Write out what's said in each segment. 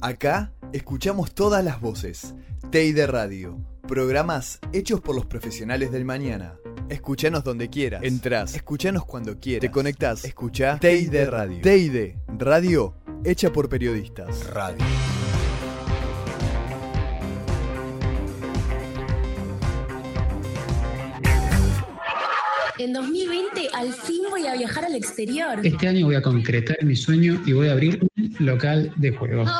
Acá escuchamos todas las voces. TEI Radio. Programas hechos por los profesionales del mañana. Escuchanos donde quieras. Entrás. Escuchanos cuando quieras. Te conectás. Escucha TEI Radio. TEI Radio hecha por periodistas. Radio. En 2020 al fin voy a viajar al exterior. Este año voy a concretar mi sueño y voy a abrir un local de juegos.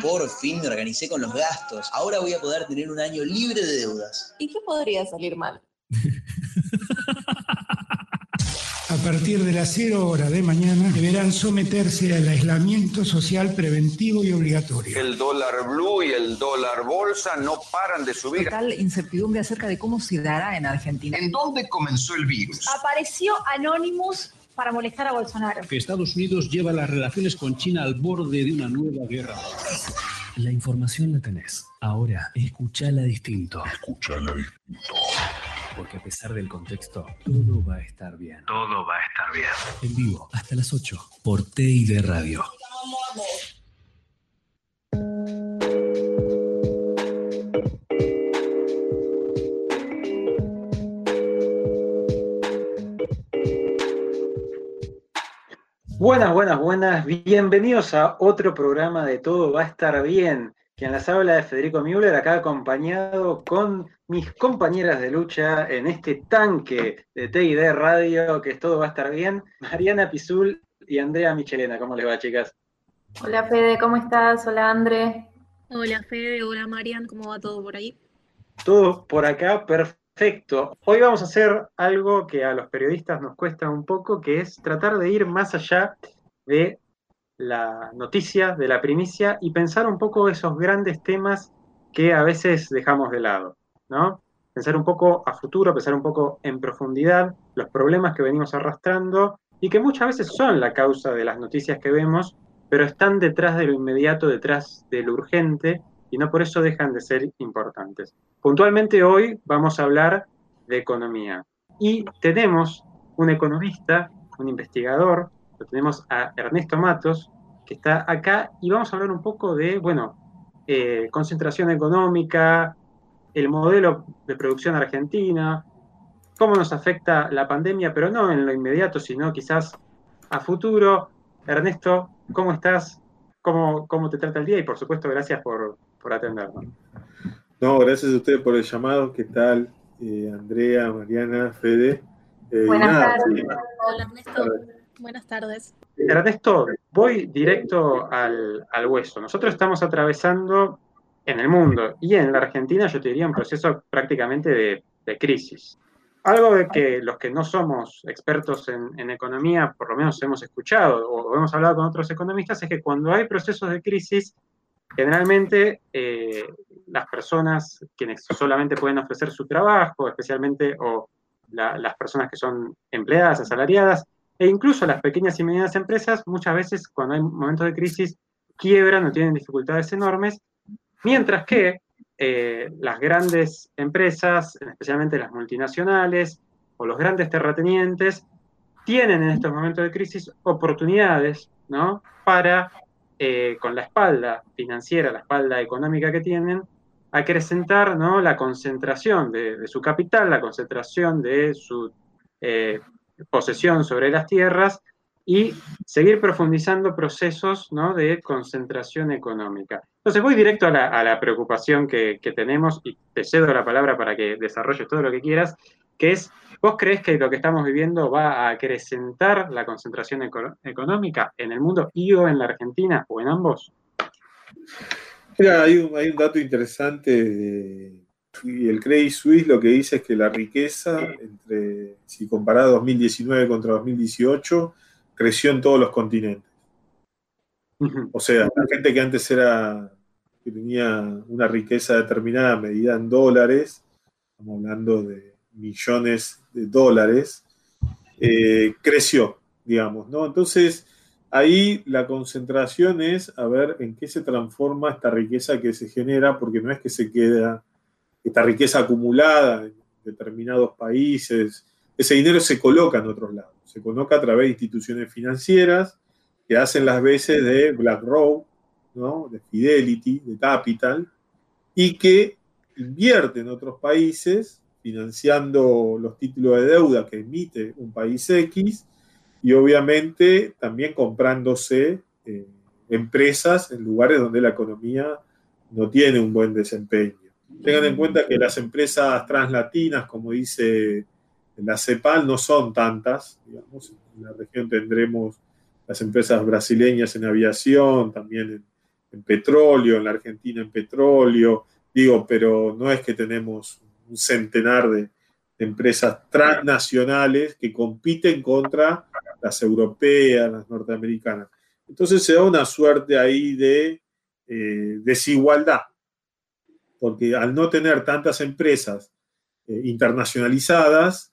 Por fin me organicé con los gastos. Ahora voy a poder tener un año libre de deudas. ¿Y qué podría salir mal? a partir de las 0 horas de mañana deberán someterse al aislamiento social preventivo y obligatorio. El dólar blue y el dólar bolsa no paran de subir. Total incertidumbre acerca de cómo se dará en Argentina. ¿En dónde comenzó el virus? Apareció Anonymous para molestar a Bolsonaro. Que Estados Unidos lleva las relaciones con China al borde de una nueva guerra. La información la tenés. Ahora, escuchala distinto. Escuchala distinto. Porque a pesar del contexto, todo va a estar bien. Todo va a estar bien. En vivo, hasta las 8, por TID Radio. Buenas, buenas, buenas. Bienvenidos a otro programa de Todo va a estar bien. Quien las habla de Federico Müller, acá acompañado con mis compañeras de lucha en este tanque de TID Radio, que todo va a estar bien. Mariana Pizul y Andrea Michelena. ¿Cómo les va, chicas? Hola, Fede, ¿cómo estás? Hola, André. Hola, Fede. Hola, Marian. ¿Cómo va todo por ahí? Todo por acá, perfecto. Hoy vamos a hacer algo que a los periodistas nos cuesta un poco, que es tratar de ir más allá de la noticia, de la primicia y pensar un poco esos grandes temas que a veces dejamos de lado, ¿no? Pensar un poco a futuro, pensar un poco en profundidad los problemas que venimos arrastrando y que muchas veces son la causa de las noticias que vemos, pero están detrás de lo inmediato, detrás de lo urgente y no por eso dejan de ser importantes. Puntualmente hoy vamos a hablar de economía y tenemos un economista, un investigador, lo tenemos a Ernesto Matos, que está acá, y vamos a hablar un poco de, bueno, eh, concentración económica, el modelo de producción argentina, cómo nos afecta la pandemia, pero no en lo inmediato, sino quizás a futuro. Ernesto, ¿cómo estás? ¿Cómo, cómo te trata el día? Y por supuesto, gracias por, por atendernos. No, gracias a ustedes por el llamado. ¿Qué tal? Eh, Andrea, Mariana, Fede. Eh, Buenas tardes. Hola, Ernesto. Buenas tardes. Ernesto, voy directo al, hueso. Nosotros estamos atravesando en el mundo y en la Argentina, yo te diría, un proceso prácticamente de, crisis. Algo de que los que no somos expertos en, economía, por lo menos hemos escuchado o hemos hablado con otros economistas, es que cuando hay procesos de crisis, generalmente eh, las personas quienes solamente pueden ofrecer su trabajo, especialmente o las personas que son empleadas, asalariadas, e incluso las pequeñas y medianas empresas, muchas veces cuando hay momentos de crisis, quiebran o tienen dificultades enormes, mientras que eh, las grandes empresas, especialmente las multinacionales o los grandes terratenientes, tienen en estos momentos de crisis oportunidades ¿no? para, eh, con la espalda financiera, la espalda económica que tienen, acrecentar ¿no? la concentración de, su capital, la concentración de su eh, posesión sobre las tierras y seguir profundizando procesos de concentración económica. Entonces voy directo a la, preocupación que, tenemos y te cedo la palabra para que desarrolles todo lo que quieras, que es, ¿vos crees que lo que estamos viviendo va a acrecentar la concentración económica en el mundo y o en la Argentina o en ambos? Mira, hay un, hay un dato interesante de, y el Credit Suisse lo que dice es que la riqueza, entre, si comparada 2019 contra 2018, creció en todos los continentes. O sea, la gente que antes era, que tenía una riqueza determinada medida en dólares, estamos hablando de millones de dólares, eh, creció, digamos, ¿no? Entonces, ahí la concentración es a ver en qué se transforma esta riqueza que se genera, porque no es que se queda esta riqueza acumulada en determinados países, ese dinero se coloca en otros lados, se coloca a través de instituciones financieras, que hacen las veces de BlackRock, ¿no? de Fidelity, de Capital, y que invierte en otros países financiando los títulos de deuda que emite un país X y obviamente también comprándose eh, empresas en lugares donde la economía no tiene un buen desempeño. Tengan en cuenta que las empresas translatinas, como dice la CEPAL, no son tantas. Digamos, en la región tendremos las empresas brasileñas en aviación, también en petróleo, en la Argentina en petróleo, Digo, pero no es que tenemos un centenar de, empresas transnacionales que compiten contra las europeas, las norteamericanas. Entonces se da una suerte ahí de eh, desigualdad, porque al no tener tantas empresas eh, internacionalizadas,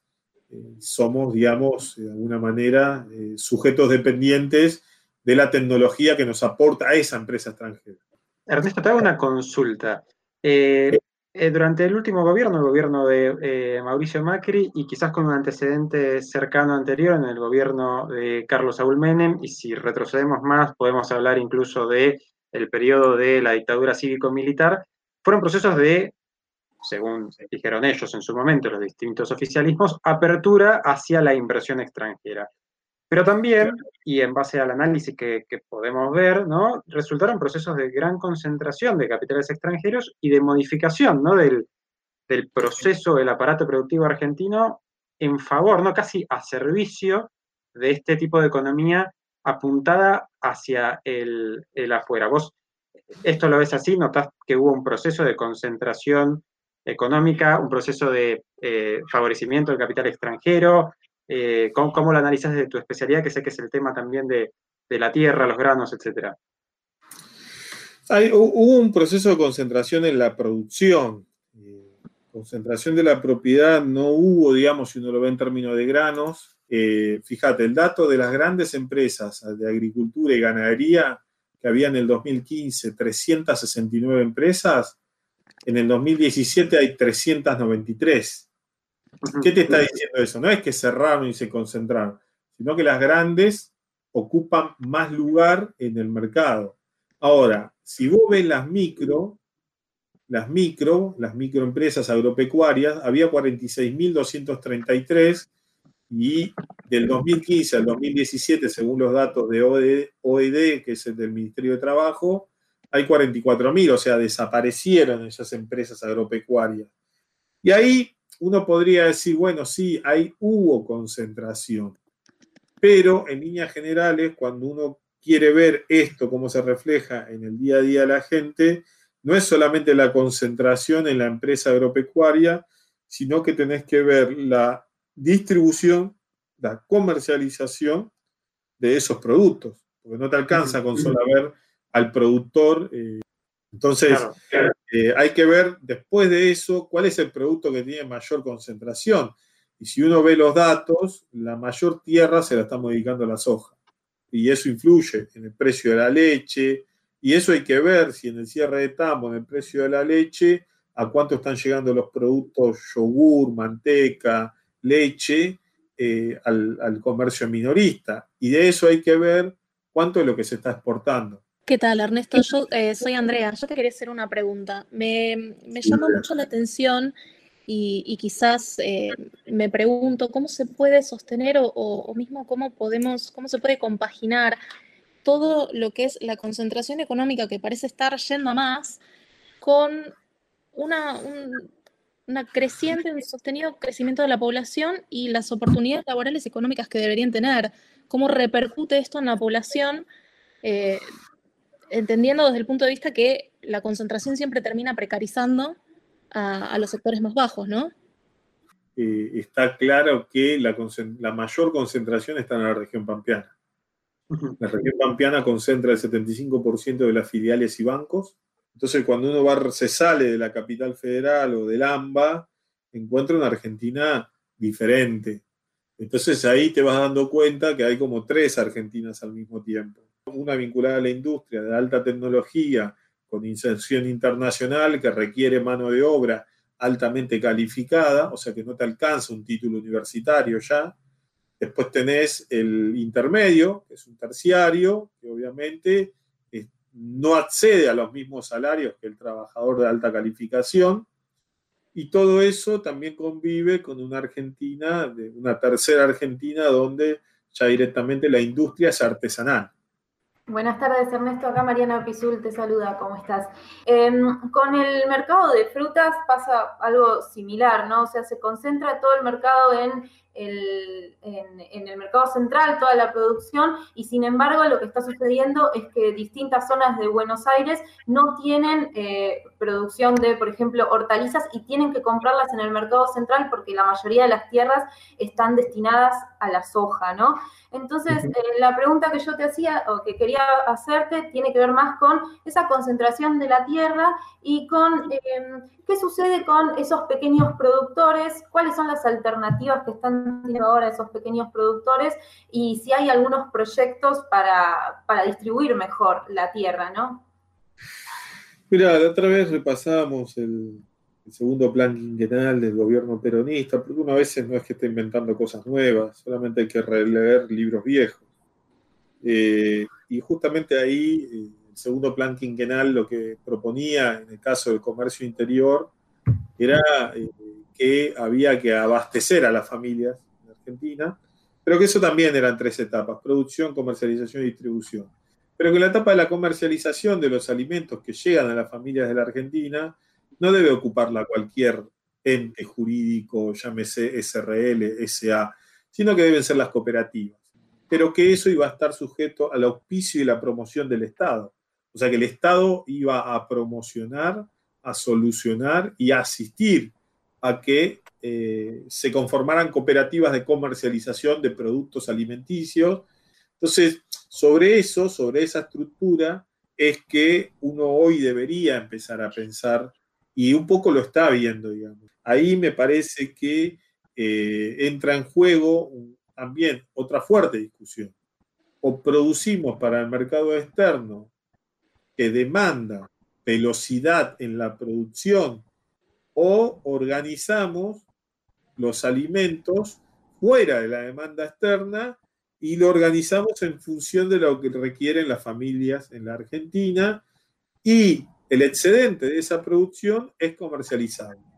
eh, somos, digamos, de alguna manera, sujetos dependientes de la tecnología que nos aporta esa empresa extranjera. Ernesto, te hago una consulta. Eh, eh, durante el último gobierno, el gobierno de eh, Mauricio Macri, y quizás con un antecedente cercano anterior en el gobierno de Carlos Saúl Menem, y si retrocedemos más, podemos hablar incluso de periodo de la dictadura cívico-militar, fueron procesos de, según dijeron ellos en su momento, los distintos oficialismos, apertura hacia la inversión extranjera. Pero también, y en base al análisis que, podemos ver, ¿no? resultaron procesos de gran concentración de capitales extranjeros y de modificación ¿no? del, proceso del aparato productivo argentino en favor, ¿no? casi a servicio de este tipo de economía apuntada hacia el, afuera. Vos esto lo ves así, notás que hubo un proceso de concentración económica, un proceso de eh, favorecimiento del capital extranjero, eh, ¿cómo, lo analizas desde tu especialidad, que sé que es el tema también de, la tierra, los granos, etcétera? hubo un proceso de concentración en la producción. Eh, concentración de la propiedad no hubo, digamos, si uno lo ve en términos de granos. Eh, fíjate, el dato de las grandes empresas de agricultura y ganadería, que había en el 2015 369 empresas, en el 2017 hay 393. ¿Qué te está diciendo eso? No es que cerraron y se concentraron, sino que las grandes ocupan más lugar en el mercado. Ahora, si vos ves las micro, las micro, las microempresas agropecuarias, había 46.233 y del 2015 al 2017, según los datos de OED, que es el del Ministerio de Trabajo, hay 44.000, o sea, desaparecieron esas empresas agropecuarias. Y ahí uno podría decir, bueno, sí, ahí hubo concentración, pero en líneas generales, cuando uno quiere ver esto, cómo se refleja en el día a día de la gente, no es solamente la concentración en la empresa agropecuaria, sino que tenés que ver la distribución, la comercialización de esos productos, porque no te alcanza con solo ver al productor. Eh, entonces, eh, hay que ver después de eso cuál es el producto que tiene mayor concentración. Y si uno ve los datos, la mayor tierra se la estamos dedicando a la soja. Y eso influye en el precio de la leche. Y eso hay que ver si en el cierre de tambo, en el precio de la leche, a cuánto están llegando los productos yogur, manteca, leche eh, al, al comercio minorista. Y de eso hay que ver cuánto es lo que se está exportando. ¿Qué tal, Ernesto? Yo eh, soy Andrea. Yo te quería hacer una pregunta. Me, llama mucho la atención y, quizás eh, me pregunto cómo se puede sostener o, mismo cómo podemos, cómo se puede compaginar todo lo que es la concentración económica que parece estar yendo a más con una, una creciente, un sostenido crecimiento de la población y las oportunidades laborales y económicas que deberían tener. ¿Cómo repercute esto en la población? Eh, entendiendo desde el punto de vista que la concentración siempre termina precarizando a, los sectores más bajos, ¿no? Eh, está claro que la, la, mayor concentración está en la región pampeana. La región pampeana concentra el 75% de las filiales y bancos. Entonces, cuando uno va, se sale de la capital federal o del AMBA, encuentra una Argentina diferente. Entonces ahí te vas dando cuenta que hay como tres Argentinas al mismo tiempo una vinculada a la industria de alta tecnología con inserción internacional que requiere mano de obra altamente calificada, o sea que no te alcanza un título universitario ya. Después tenés el intermedio, que es un terciario, obviamente no accede a los mismos salarios que el trabajador de alta calificación, y todo eso también convive con una Argentina, una tercera Argentina, donde ya directamente la industria es artesanal. Buenas tardes, Ernesto. Acá Mariana Pizul te saluda. ¿Cómo estás? Em, con el mercado de frutas pasa algo similar, ¿no? O sea, se concentra todo el mercado en el, en, el mercado central, toda la producción, y sin embargo lo que está sucediendo es que distintas zonas de Buenos Aires no tienen eh, producción de, por ejemplo, hortalizas y tienen que comprarlas en el mercado central porque la mayoría de las tierras están destinadas a la soja, ¿no? Entonces, eh, la pregunta que yo te hacía o que quería hacerte tiene que ver más con esa concentración de la tierra y con em, qué sucede con esos pequeños productores, cuáles son las alternativas que están teniendo ahora esos pequeños productores y si hay algunos proyectos para, para distribuir mejor la tierra, ¿no? Mira, la otra vez repasábamos el, segundo plan quinquenal del gobierno peronista, porque uno a veces no es que esté inventando cosas nuevas, solamente hay que releer libros viejos. Eh, y justamente ahí, eh, el segundo plan quinquenal lo que proponía en el caso del comercio interior era eh, que había que abastecer a las familias en Argentina, pero que eso también eran tres etapas, producción, comercialización y distribución. Pero que la etapa de la comercialización de los alimentos que llegan a las familias de la Argentina no debe ocuparla cualquier ente jurídico, llámese SRL, SA, sino que deben ser las cooperativas. Pero que eso iba a estar sujeto al auspicio y la promoción del Estado. O sea que el Estado iba a promocionar, a solucionar y a asistir a que eh, se conformaran cooperativas de comercialización de productos alimenticios. Entonces, sobre eso, sobre esa estructura, es que uno hoy debería empezar a pensar y un poco lo está viendo, digamos. Ahí me parece que eh, entra en juego también otra fuerte discusión. O producimos para el mercado externo que demanda velocidad en la producción o organizamos los alimentos fuera de la demanda externa y lo organizamos en función de lo que requieren las familias en la Argentina y el excedente de esa producción es comercializado.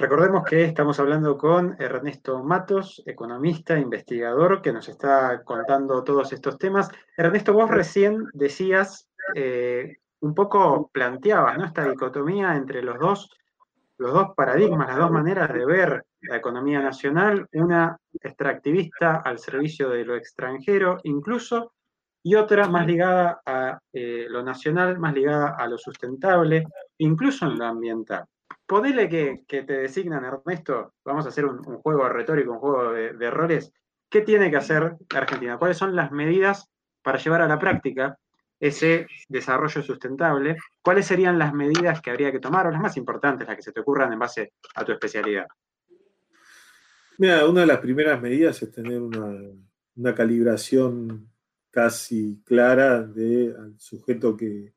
Recordemos que estamos hablando con Ernesto Matos, economista, investigador, que nos está contando todos estos temas. Ernesto, vos recién decías, eh, un poco planteabas, ¿no? Esta dicotomía entre los dos, los dos paradigmas, las dos maneras de ver la economía nacional, una extractivista al servicio de lo extranjero, incluso y otra más ligada a eh, lo nacional, más ligada a lo sustentable, incluso en lo ambiental. Podele que, te designan, Ernesto, vamos a hacer un, juego retórico, un juego de, de, roles. ¿Qué tiene que hacer Argentina? ¿Cuáles son las medidas para llevar a la práctica ese desarrollo sustentable? ¿Cuáles serían las medidas que habría que tomar o las más importantes, las que se te ocurran en base a tu especialidad? Mira, una de las primeras medidas es tener una, una calibración casi clara del sujeto que,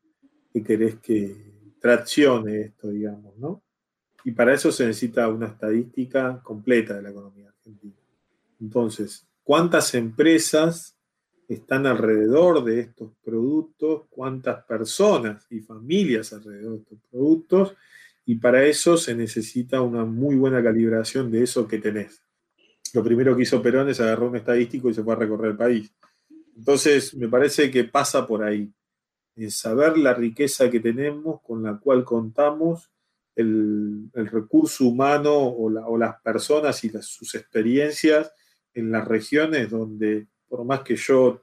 querés que traccione esto, digamos, ¿no? Y para eso se necesita una estadística completa de la economía argentina. Entonces, ¿cuántas empresas están alrededor de estos productos? ¿Cuántas personas y familias alrededor de estos productos? Y para eso se necesita una muy buena calibración de eso que tenés. Lo primero que hizo Perón es agarrar un estadístico y se fue a recorrer el país entonces, me parece que pasa por ahí, en saber la riqueza que tenemos, con la cual contamos, el, recurso humano o, las personas y sus experiencias en las regiones donde, por más que yo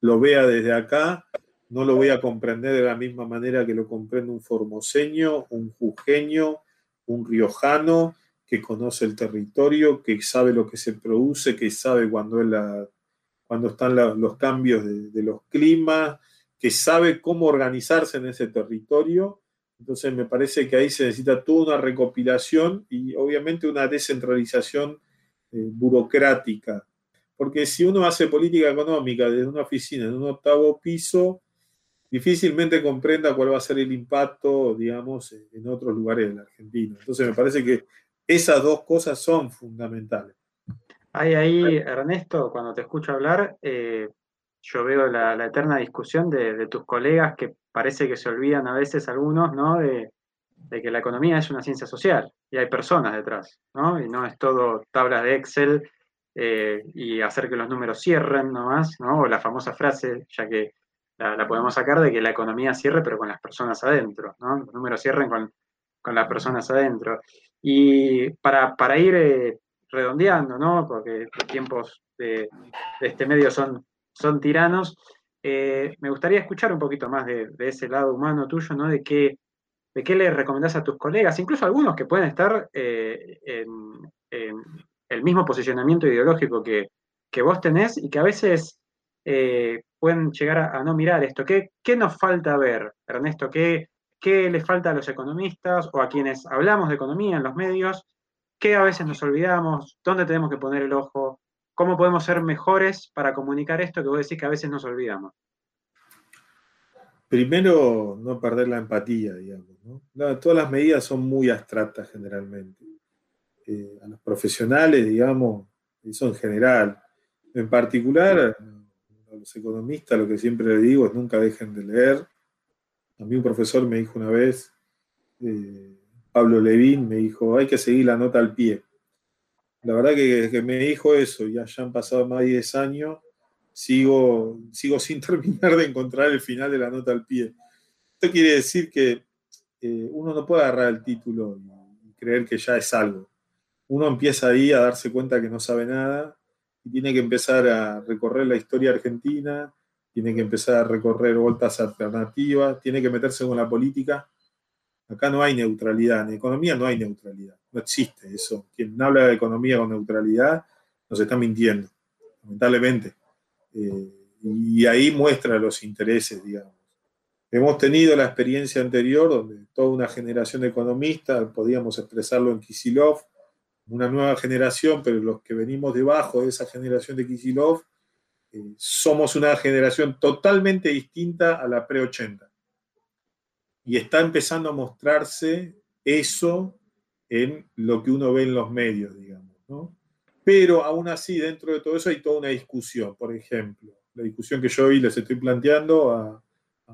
lo vea desde acá, no lo voy a comprender de la misma manera que lo comprende un formoseño, un jujeño, un riojano, que conoce el territorio, que sabe lo que se produce, que sabe cuando están los cambios de, los climas, que sabe cómo organizarse en ese territorio. Entonces me parece que ahí se necesita toda una recopilación y obviamente una descentralización eh, burocrática. Porque si uno hace política económica desde una oficina en un octavo piso, difícilmente comprenda cuál va a ser el impacto, digamos, en otros lugares de la Argentina. Entonces me parece que esas dos cosas son fundamentales. Hay ahí, Ernesto, cuando te escucho hablar, eh, yo veo la, eterna discusión de, tus colegas que parece que se olvidan a veces algunos, ¿no? De, que la economía es una ciencia social y hay personas detrás, ¿no? Y no es todo tablas de Excel eh, y hacer que los números cierren nomás, ¿no? O la famosa frase, ya que la, la, podemos sacar de que la economía cierre pero con las personas adentro, ¿no? Los números cierren con, con las personas adentro. Y para, para ir eh, redondeando, ¿no? Porque los tiempos de, de este medio son, son tiranos, eh, me gustaría escuchar un poquito más de, ese lado humano tuyo, ¿no? De qué, de qué le recomendás a tus colegas, incluso algunos que pueden estar eh, en, el mismo posicionamiento ideológico que, que, vos tenés y que a veces eh, pueden llegar a, no mirar esto. ¿Qué, ¿Qué nos falta ver, Ernesto? ¿Qué, ¿Qué les falta a los economistas o a quienes hablamos de economía en los medios? ¿Qué a veces nos olvidamos? ¿Dónde tenemos que poner el ojo? ¿Cómo podemos ser mejores para comunicar esto que vos decís que a veces nos olvidamos? Primero, no perder la empatía, digamos. todas las medidas son muy abstractas generalmente. Eh, a los profesionales, digamos, eso en general. En particular, a los economistas lo que siempre les digo es nunca dejen de leer. A mí un profesor me dijo una vez, eh, Pablo Levín, me dijo, hay que seguir la nota al pie. La verdad que, que me dijo eso, ya, ya han pasado más de 10 años, sigo, sigo sin terminar de encontrar el final de la nota al pie. Esto quiere decir que eh, uno no puede agarrar el título y creer que ya es algo. Uno empieza ahí a darse cuenta que no sabe nada y tiene que empezar a recorrer la historia argentina, tiene que empezar a recorrer vueltas alternativas, tiene que meterse con la política. Acá no hay neutralidad, en economía no hay neutralidad, no existe eso. Quien habla de economía con neutralidad nos está mintiendo, lamentablemente. Eh, y ahí muestra los intereses, digamos. Hemos tenido la experiencia anterior donde toda una generación de economistas, podíamos expresarlo en Kisilov, una nueva generación, pero los que venimos debajo de esa generación de Kisilov, eh, somos una generación totalmente distinta a la pre-80 y está empezando a mostrarse eso en lo que uno ve en los medios, digamos, ¿no? Pero aún así, dentro de todo eso hay toda una discusión. Por ejemplo, la discusión que yo hoy les estoy planteando a,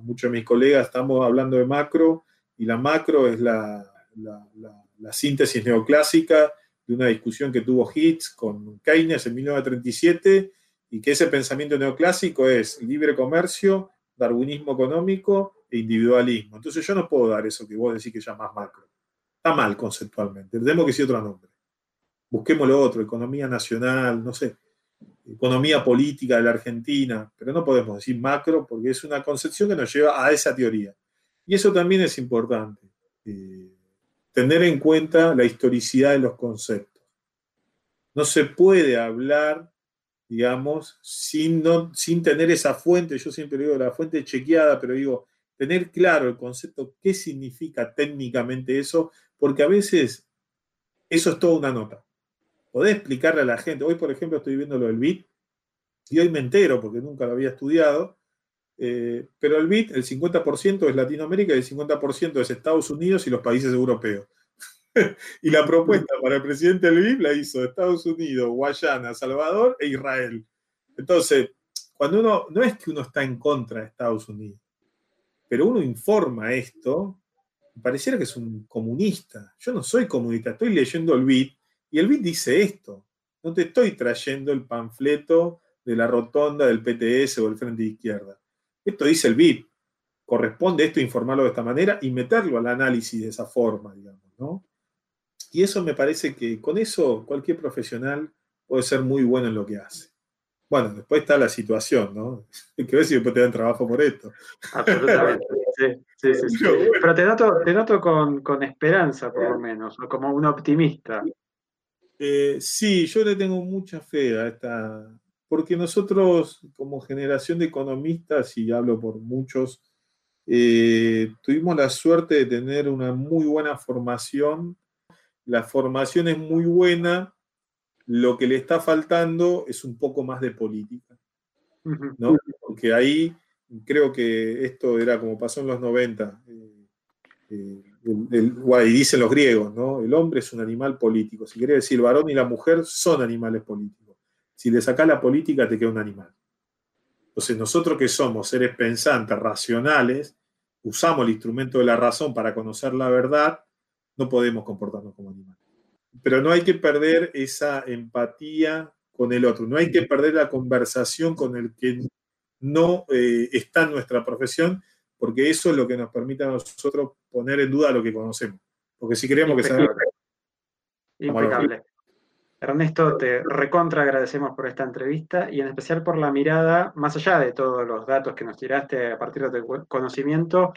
muchos de mis colegas, estamos hablando de macro, y la macro es la, la, síntesis neoclásica de una discusión que tuvo Hitz con Keynes en 1937, y que ese pensamiento neoclásico es libre comercio, darwinismo económico e individualismo. Entonces yo no puedo dar eso que vos decís que llamás macro. Está mal conceptualmente. Tenemos que decir otro nombre. Busquemos lo otro, economía nacional, no sé, economía política de la Argentina, pero no podemos decir macro porque es una concepción que nos lleva a esa teoría. Y eso también es importante, eh, tener en cuenta la historicidad de los conceptos. No se puede hablar digamos, sin, no, sin tener esa fuente, yo siempre digo la fuente chequeada, pero digo, tener claro el concepto, qué significa técnicamente eso, porque a veces eso es toda una nota. Podés explicarle a la gente, hoy por ejemplo estoy viendo lo del BIT, y hoy me entero porque nunca lo había estudiado, eh, pero el BIT, el 50% es Latinoamérica y el 50% es Estados Unidos y los países europeos. y la propuesta para el presidente del BID la hizo Estados Unidos, Guayana, Salvador e Israel. Entonces, cuando uno, no es que uno está en contra de Estados Unidos, pero uno informa esto, pareciera que es un comunista. Yo no soy comunista, estoy leyendo el BID y el BID dice esto. No te estoy trayendo el panfleto de la rotonda del PTS o el Frente de Izquierda. Esto dice el BID. Corresponde esto informarlo de esta manera y meterlo al análisis de esa forma, digamos, ¿no? Y eso me parece que con eso cualquier profesional puede ser muy bueno en lo que hace. Bueno, después está la situación, ¿no? Hay que ver si después te dan trabajo por esto. Absolutamente. Sí, sí, sí, sí. Pero, Pero, te noto, te noto con, con, esperanza, por lo menos, como un optimista. Eh, sí, yo le tengo mucha fe a esta. Porque nosotros, como generación de economistas, y hablo por muchos, eh, tuvimos la suerte de tener una muy buena formación la formación es muy buena, lo que le está faltando es un poco más de política, ¿no? Porque ahí creo que esto era como pasó en los 90, eh, eh, el, el, y dicen los griegos, ¿no? El hombre es un animal político, si quiere decir el varón y la mujer son animales políticos. Si le sacás la política te queda un animal. Entonces nosotros que somos seres pensantes, racionales, usamos el instrumento de la razón para conocer la verdad, no podemos comportarnos como animales. Pero no hay que perder esa empatía con el otro, no hay que perder la conversación con el que no eh, está en nuestra profesión, porque eso es lo que nos permite a nosotros poner en duda lo que conocemos. Porque si queremos que sea... Impecable. Ernesto, te recontra agradecemos por esta entrevista y en especial por la mirada, más allá de todos los datos que nos tiraste a partir de tu conocimiento,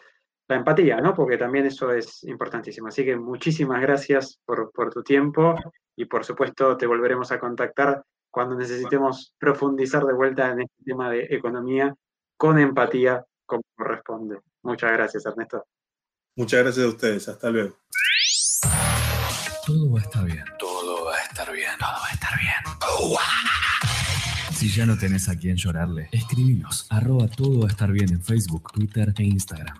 la empatía, ¿no? Porque también eso es importantísimo. Así que muchísimas gracias por, por tu tiempo y por supuesto te volveremos a contactar cuando necesitemos profundizar de vuelta en este tema de economía con empatía como corresponde. Muchas gracias, Ernesto. Muchas gracias a ustedes. Hasta luego. Todo va a estar bien. Todo va a estar bien. Todo va a estar bien. Si ya no tenés a quién llorarle, escribinos arroba todo a estar bien en Facebook, Twitter e Instagram.